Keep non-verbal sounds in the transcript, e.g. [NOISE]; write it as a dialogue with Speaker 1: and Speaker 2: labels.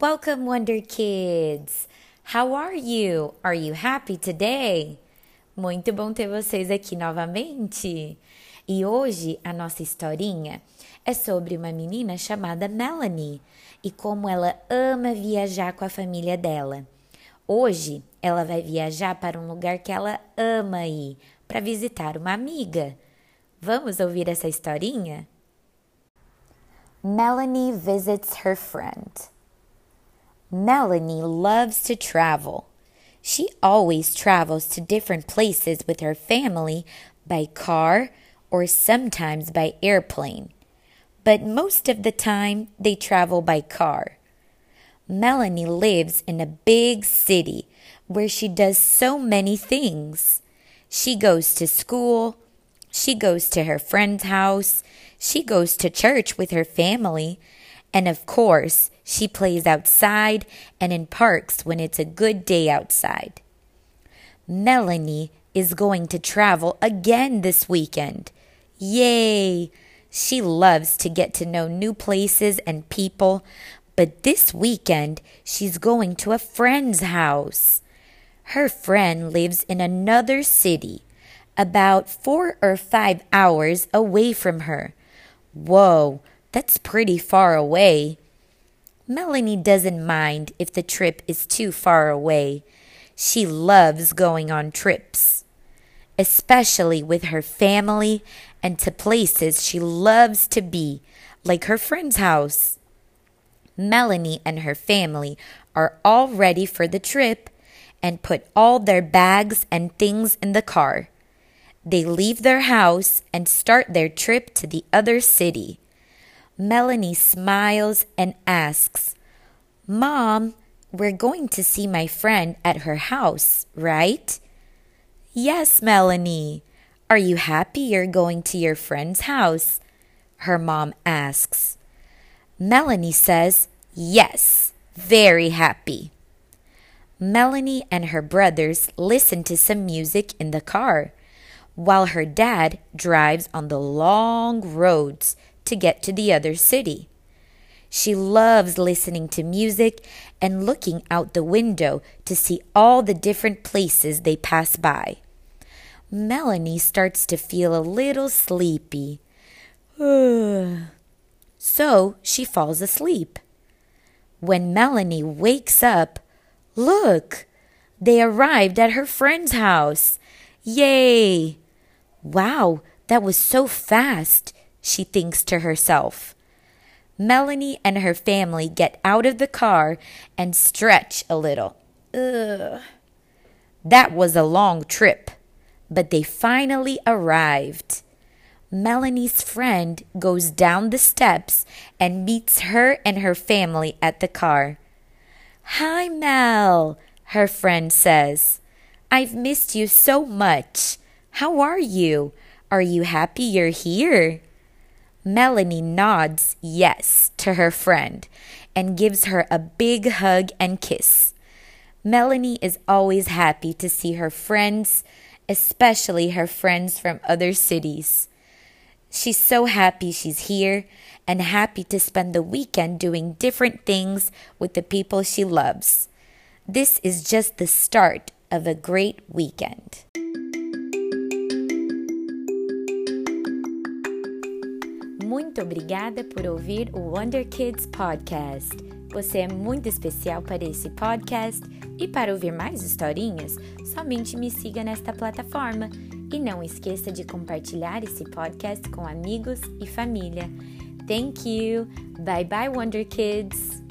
Speaker 1: Welcome, Wonder Kids! How are you? Are you happy today? Muito bom ter vocês aqui novamente. E hoje a nossa historinha é sobre uma menina chamada Melanie e como ela ama viajar com a família dela. Hoje ela vai viajar para um lugar que ela ama ir para visitar uma amiga. Vamos ouvir essa historinha?
Speaker 2: Melanie visits her friend. Melanie loves to travel. She always travels to different places with her family by car or sometimes by airplane. But most of the time, they travel by car. Melanie lives in a big city where she does so many things. She goes to school, she goes to her friend's house, she goes to church with her family, and of course, she plays outside and in parks when it's a good day outside. Melanie is going to travel again this weekend. Yay! She loves to get to know new places and people, but this weekend she's going to a friend's house. Her friend lives in another city, about four or five hours away from her. Whoa, that's pretty far away. Melanie doesn't mind if the trip is too far away. She loves going on trips, especially with her family and to places she loves to be, like her friend's house. Melanie and her family are all ready for the trip and put all their bags and things in the car. They leave their house and start their trip to the other city. Melanie smiles and asks, Mom, we're going to see my friend at her house, right? Yes, Melanie. Are you happy you're going to your friend's house? Her mom asks. Melanie says, Yes, very happy. Melanie and her brothers listen to some music in the car while her dad drives on the long roads to get to the other city. She loves listening to music and looking out the window to see all the different places they pass by. Melanie starts to feel a little sleepy. [SIGHS] so she falls asleep. When Melanie wakes up, look, they arrived at her friend's house. Yay! Wow, that was so fast she thinks to herself. Melanie and her family get out of the car and stretch a little. Ugh. That was a long trip, but they finally arrived. Melanie's friend goes down the steps and meets her and her family at the car. Hi, Mel, her friend says. I've missed you so much. How are you? Are you happy you're here? Melanie nods yes to her friend and gives her a big hug and kiss. Melanie is always happy to see her friends, especially her friends from other cities. She's so happy she's here and happy to spend the weekend doing different things with the people she loves. This is just the start of a great weekend.
Speaker 1: Muito obrigada por ouvir o Wonder Kids Podcast. Você é muito especial para esse podcast e para ouvir mais historinhas, somente me siga nesta plataforma e não esqueça de compartilhar esse podcast com amigos e família. Thank you. Bye bye Wonder Kids.